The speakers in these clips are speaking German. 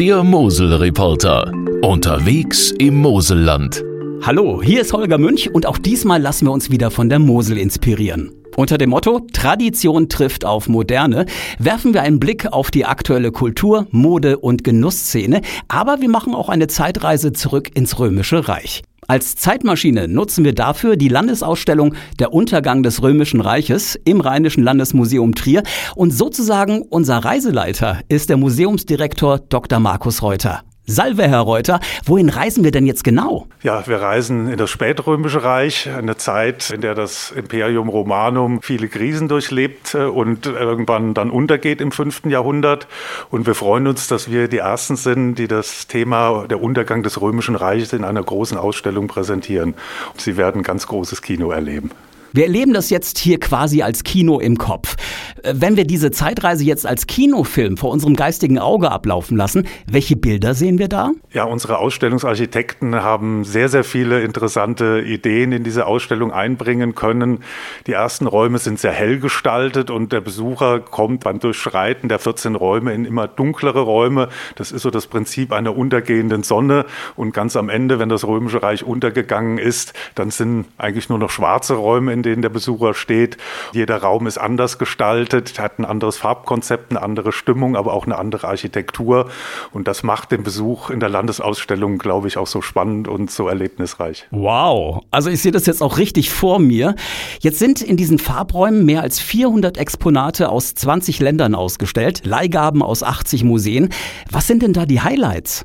Der Mosel-Reporter. Unterwegs im Moselland. Hallo, hier ist Holger Münch und auch diesmal lassen wir uns wieder von der Mosel inspirieren. Unter dem Motto Tradition trifft auf Moderne werfen wir einen Blick auf die aktuelle Kultur, Mode und Genussszene, aber wir machen auch eine Zeitreise zurück ins Römische Reich. Als Zeitmaschine nutzen wir dafür die Landesausstellung Der Untergang des Römischen Reiches im Rheinischen Landesmuseum Trier und sozusagen unser Reiseleiter ist der Museumsdirektor Dr. Markus Reuter. Salve, Herr Reuter. Wohin reisen wir denn jetzt genau? Ja, wir reisen in das Spätrömische Reich, eine Zeit, in der das Imperium Romanum viele Krisen durchlebt äh, und irgendwann dann untergeht im fünften Jahrhundert. Und wir freuen uns, dass wir die Ersten sind, die das Thema der Untergang des Römischen Reiches in einer großen Ausstellung präsentieren. Sie werden ganz großes Kino erleben. Wir erleben das jetzt hier quasi als Kino im Kopf. Äh, wenn wir diese Zeitreise jetzt als Kinofilm vor unserem geistigen Auge ablaufen lassen, welche Bilder sehen wir da? Ja, unsere Ausstellungsarchitekten haben sehr, sehr viele interessante Ideen in diese Ausstellung einbringen können. Die ersten Räume sind sehr hell gestaltet und der Besucher kommt beim Durchschreiten der 14 Räume in immer dunklere Räume. Das ist so das Prinzip einer untergehenden Sonne. Und ganz am Ende, wenn das Römische Reich untergegangen ist, dann sind eigentlich nur noch schwarze Räume in in denen der Besucher steht. Jeder Raum ist anders gestaltet, hat ein anderes Farbkonzept, eine andere Stimmung, aber auch eine andere Architektur. Und das macht den Besuch in der Landesausstellung, glaube ich, auch so spannend und so erlebnisreich. Wow, also ich sehe das jetzt auch richtig vor mir. Jetzt sind in diesen Farbräumen mehr als 400 Exponate aus 20 Ländern ausgestellt, Leihgaben aus 80 Museen. Was sind denn da die Highlights?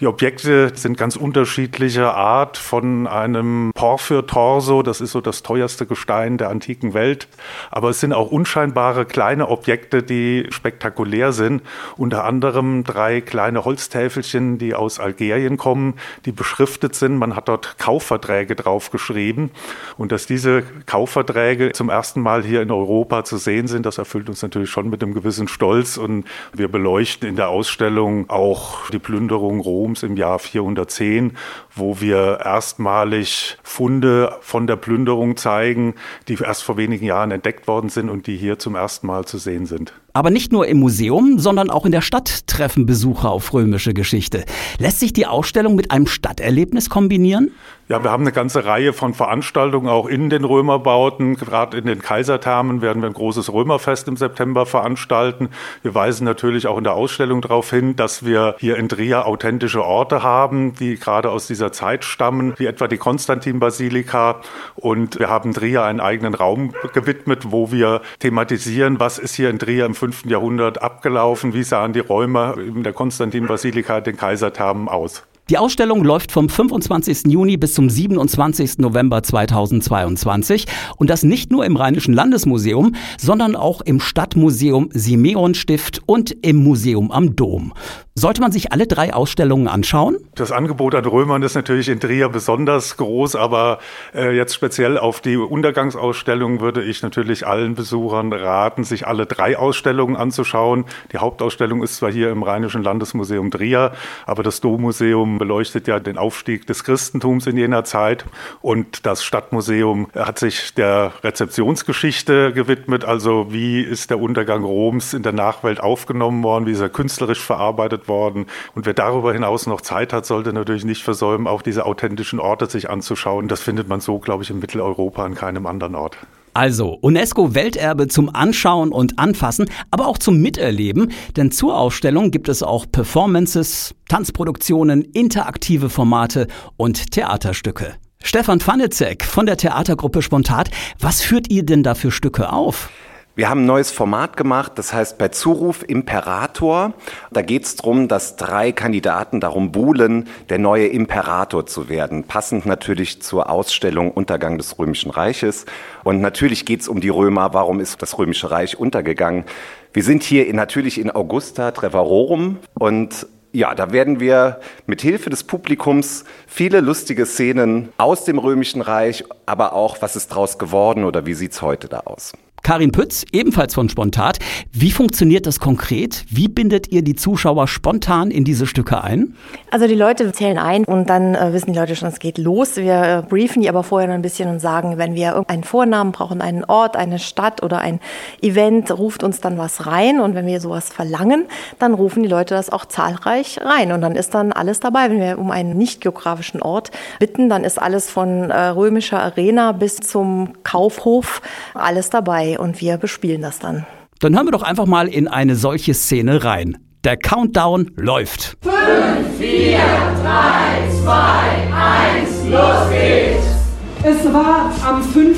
Die Objekte sind ganz unterschiedlicher Art, von einem Porphyr-Torso, das ist so das teuerste Gestein der antiken Welt, aber es sind auch unscheinbare kleine Objekte, die spektakulär sind. Unter anderem drei kleine Holztäfelchen, die aus Algerien kommen, die beschriftet sind. Man hat dort Kaufverträge draufgeschrieben und dass diese Kaufverträge zum ersten Mal hier in Europa zu sehen sind, das erfüllt uns natürlich schon mit einem gewissen Stolz und wir beleuchten in der Ausstellung auch die Plünderung Roms im Jahr 410, wo wir erstmalig Funde von der Plünderung zeigen, die erst vor wenigen Jahren entdeckt worden sind und die hier zum ersten Mal zu sehen sind. Aber nicht nur im Museum, sondern auch in der Stadt treffen Besucher auf römische Geschichte. Lässt sich die Ausstellung mit einem Stadterlebnis kombinieren? Ja, wir haben eine ganze Reihe von Veranstaltungen auch in den Römerbauten. Gerade in den Kaiserthermen werden wir ein großes Römerfest im September veranstalten. Wir weisen natürlich auch in der Ausstellung darauf hin, dass wir hier in Trier authentische Orte haben, die gerade aus dieser Zeit stammen, wie etwa die Konstantin-Basilika. Und wir haben Trier einen eigenen Raum gewidmet, wo wir thematisieren, was ist hier in Trier im 5. Jahrhundert abgelaufen, wie sahen die Räume in der Konstantin-Basilika, den Kaiserthermen aus. Die Ausstellung läuft vom 25. Juni bis zum 27. November 2022 und das nicht nur im Rheinischen Landesmuseum, sondern auch im Stadtmuseum Simeon Stift und im Museum am Dom. Sollte man sich alle drei Ausstellungen anschauen? Das Angebot an Römern ist natürlich in Trier besonders groß, aber äh, jetzt speziell auf die Untergangsausstellung würde ich natürlich allen Besuchern raten, sich alle drei Ausstellungen anzuschauen. Die Hauptausstellung ist zwar hier im Rheinischen Landesmuseum Trier, aber das Dommuseum beleuchtet ja den Aufstieg des Christentums in jener Zeit und das Stadtmuseum hat sich der Rezeptionsgeschichte gewidmet, also wie ist der Untergang Roms in der Nachwelt aufgenommen worden, wie ist er künstlerisch verarbeitet worden. Und wer darüber hinaus noch Zeit hat, sollte natürlich nicht versäumen, auch diese authentischen Orte sich anzuschauen. Das findet man so, glaube ich, in Mitteleuropa an keinem anderen Ort. Also UNESCO-Welterbe zum Anschauen und Anfassen, aber auch zum Miterleben, denn zur Ausstellung gibt es auch Performances, Tanzproduktionen, interaktive Formate und Theaterstücke. Stefan Pfannetzek von der Theatergruppe Spontat, was führt ihr denn da für Stücke auf? Wir haben ein neues Format gemacht, das heißt bei Zuruf Imperator. Da geht es darum, dass drei Kandidaten darum buhlen, der neue Imperator zu werden. Passend natürlich zur Ausstellung Untergang des Römischen Reiches. Und natürlich geht es um die Römer. Warum ist das Römische Reich untergegangen? Wir sind hier in, natürlich in Augusta Trevarorum und ja, da werden wir mit Hilfe des Publikums viele lustige Szenen aus dem Römischen Reich, aber auch, was ist draus geworden oder wie sieht's heute da aus? Karin Pütz, ebenfalls von Spontat. Wie funktioniert das konkret? Wie bindet ihr die Zuschauer spontan in diese Stücke ein? Also die Leute zählen ein und dann äh, wissen die Leute schon, es geht los. Wir äh, briefen die aber vorher noch ein bisschen und sagen, wenn wir irgendeinen Vornamen brauchen, einen Ort, eine Stadt oder ein Event, ruft uns dann was rein. Und wenn wir sowas verlangen, dann rufen die Leute das auch zahlreich rein. Und dann ist dann alles dabei. Wenn wir um einen nicht geografischen Ort bitten, dann ist alles von äh, römischer Arena bis zum Kaufhof alles dabei und wir bespielen das dann. Dann hören wir doch einfach mal in eine solche Szene rein. Der Countdown läuft. 5, 4, 3, 2, 1, los geht's! Es war am 5.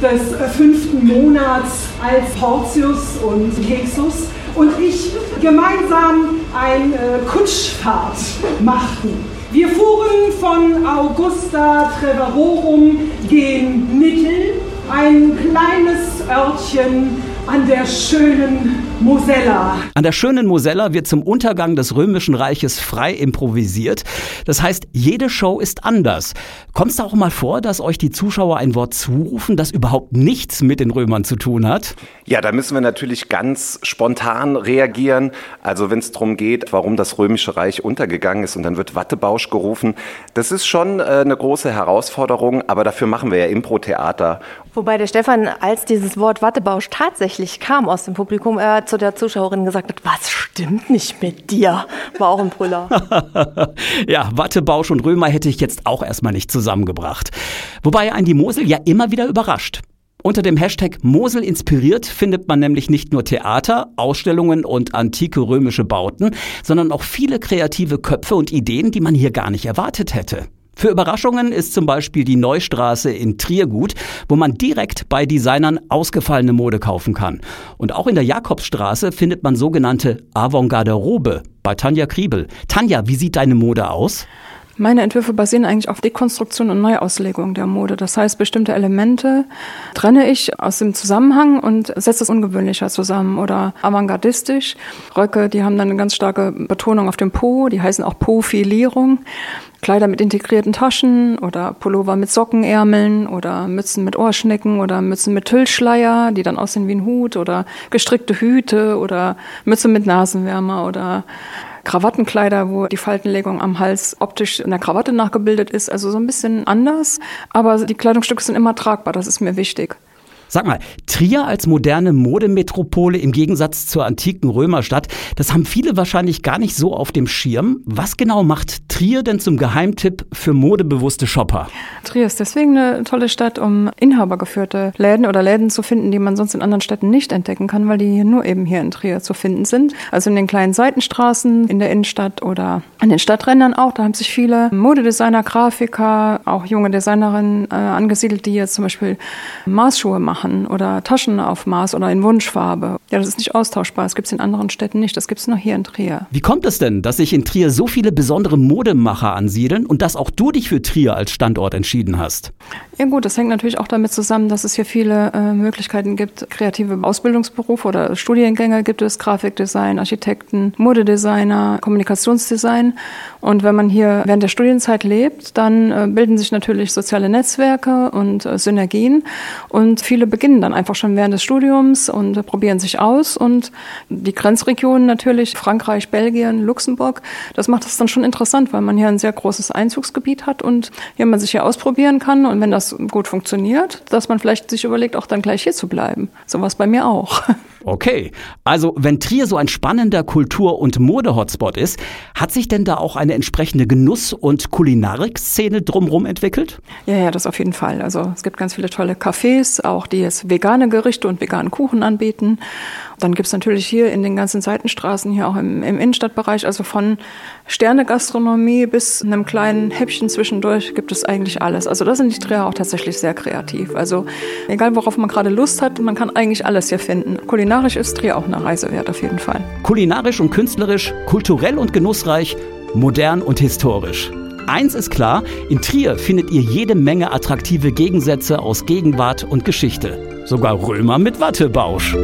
des äh, fünften Monats, als Portius und Jesus und ich gemeinsam eine Kutschfahrt machten. Wir fuhren von Augusta Treverorum gen Mittel, ein kleines Örtchen an der schönen Mosella. An der schönen Mosella wird zum Untergang des Römischen Reiches frei improvisiert. Das heißt, jede Show ist anders. Kommt es da auch mal vor, dass euch die Zuschauer ein Wort zurufen, das überhaupt nichts mit den Römern zu tun hat? Ja, da müssen wir natürlich ganz spontan reagieren. Also wenn es darum geht, warum das Römische Reich untergegangen ist und dann wird Wattebausch gerufen, das ist schon äh, eine große Herausforderung, aber dafür machen wir ja Impro-Theater. Wobei der Stefan, als dieses Wort Wattebausch tatsächlich kam aus dem Publikum, er zu der Zuschauerin gesagt hat, was stimmt nicht mit dir? War auch ein Brüller. ja, Wattebausch und Römer hätte ich jetzt auch erstmal nicht zusammengebracht. Wobei ein die Mosel ja immer wieder überrascht. Unter dem Hashtag Mosel inspiriert findet man nämlich nicht nur Theater, Ausstellungen und antike römische Bauten, sondern auch viele kreative Köpfe und Ideen, die man hier gar nicht erwartet hätte. Für Überraschungen ist zum Beispiel die Neustraße in Trier gut, wo man direkt bei Designern ausgefallene Mode kaufen kann. Und auch in der Jakobsstraße findet man sogenannte Avantgarderobe bei Tanja Kriebel. Tanja, wie sieht deine Mode aus? Meine Entwürfe basieren eigentlich auf Dekonstruktion und Neuauslegung der Mode. Das heißt, bestimmte Elemente trenne ich aus dem Zusammenhang und setze es ungewöhnlicher zusammen oder avantgardistisch. Röcke, die haben dann eine ganz starke Betonung auf dem Po, die heißen auch Profilierung. Kleider mit integrierten Taschen oder Pullover mit Sockenärmeln oder Mützen mit Ohrschnecken oder Mützen mit Tüllschleier, die dann aussehen wie ein Hut oder gestrickte Hüte oder Mütze mit Nasenwärmer oder Krawattenkleider, wo die Faltenlegung am Hals optisch in der Krawatte nachgebildet ist. Also so ein bisschen anders. Aber die Kleidungsstücke sind immer tragbar, das ist mir wichtig. Sag mal, Trier als moderne Modemetropole im Gegensatz zur antiken Römerstadt, das haben viele wahrscheinlich gar nicht so auf dem Schirm. Was genau macht Trier denn zum Geheimtipp für modebewusste Shopper? Trier ist deswegen eine tolle Stadt, um inhabergeführte Läden oder Läden zu finden, die man sonst in anderen Städten nicht entdecken kann, weil die nur eben hier in Trier zu finden sind. Also in den kleinen Seitenstraßen, in der Innenstadt oder an den Stadträndern auch. Da haben sich viele Modedesigner, Grafiker, auch junge Designerinnen äh, angesiedelt, die jetzt zum Beispiel Maßschuhe machen machen oder Taschen auf Maß oder in Wunschfarbe. Ja, das ist nicht austauschbar. Das gibt es in anderen Städten nicht. Das gibt es nur hier in Trier. Wie kommt es denn, dass sich in Trier so viele besondere Modemacher ansiedeln und dass auch du dich für Trier als Standort entschieden hast? Ja gut, das hängt natürlich auch damit zusammen, dass es hier viele äh, Möglichkeiten gibt, kreative Ausbildungsberufe oder Studiengänge gibt es, Grafikdesign, Architekten, Modedesigner, Kommunikationsdesign. Und wenn man hier während der Studienzeit lebt, dann äh, bilden sich natürlich soziale Netzwerke und äh, Synergien und viele beginnen dann einfach schon während des Studiums und probieren sich aus. Und die Grenzregionen natürlich, Frankreich, Belgien, Luxemburg, das macht es dann schon interessant, weil man hier ein sehr großes Einzugsgebiet hat und hier man sich hier ausprobieren kann. Und wenn das gut funktioniert, dass man vielleicht sich überlegt, auch dann gleich hier zu bleiben. Sowas bei mir auch. Okay, also wenn Trier so ein spannender Kultur- und Mode-Hotspot ist, hat sich denn da auch eine entsprechende Genuss- und Kulinarik-Szene drumherum entwickelt? Ja, ja, das auf jeden Fall. Also es gibt ganz viele tolle Cafés, auch die jetzt vegane Gerichte und veganen Kuchen anbieten. Dann gibt's natürlich hier in den ganzen Seitenstraßen, hier auch im, im Innenstadtbereich, also von Sterne-Gastronomie bis einem kleinen Häppchen zwischendurch gibt es eigentlich alles. Also da sind die Trier auch tatsächlich sehr kreativ. Also egal worauf man gerade Lust hat, man kann eigentlich alles hier finden. Kulinarisch ist Trier auch eine Reise wert auf jeden Fall. Kulinarisch und künstlerisch, kulturell und genussreich, modern und historisch. Eins ist klar, in Trier findet ihr jede Menge attraktive Gegensätze aus Gegenwart und Geschichte. Sogar Römer mit Wattebausch.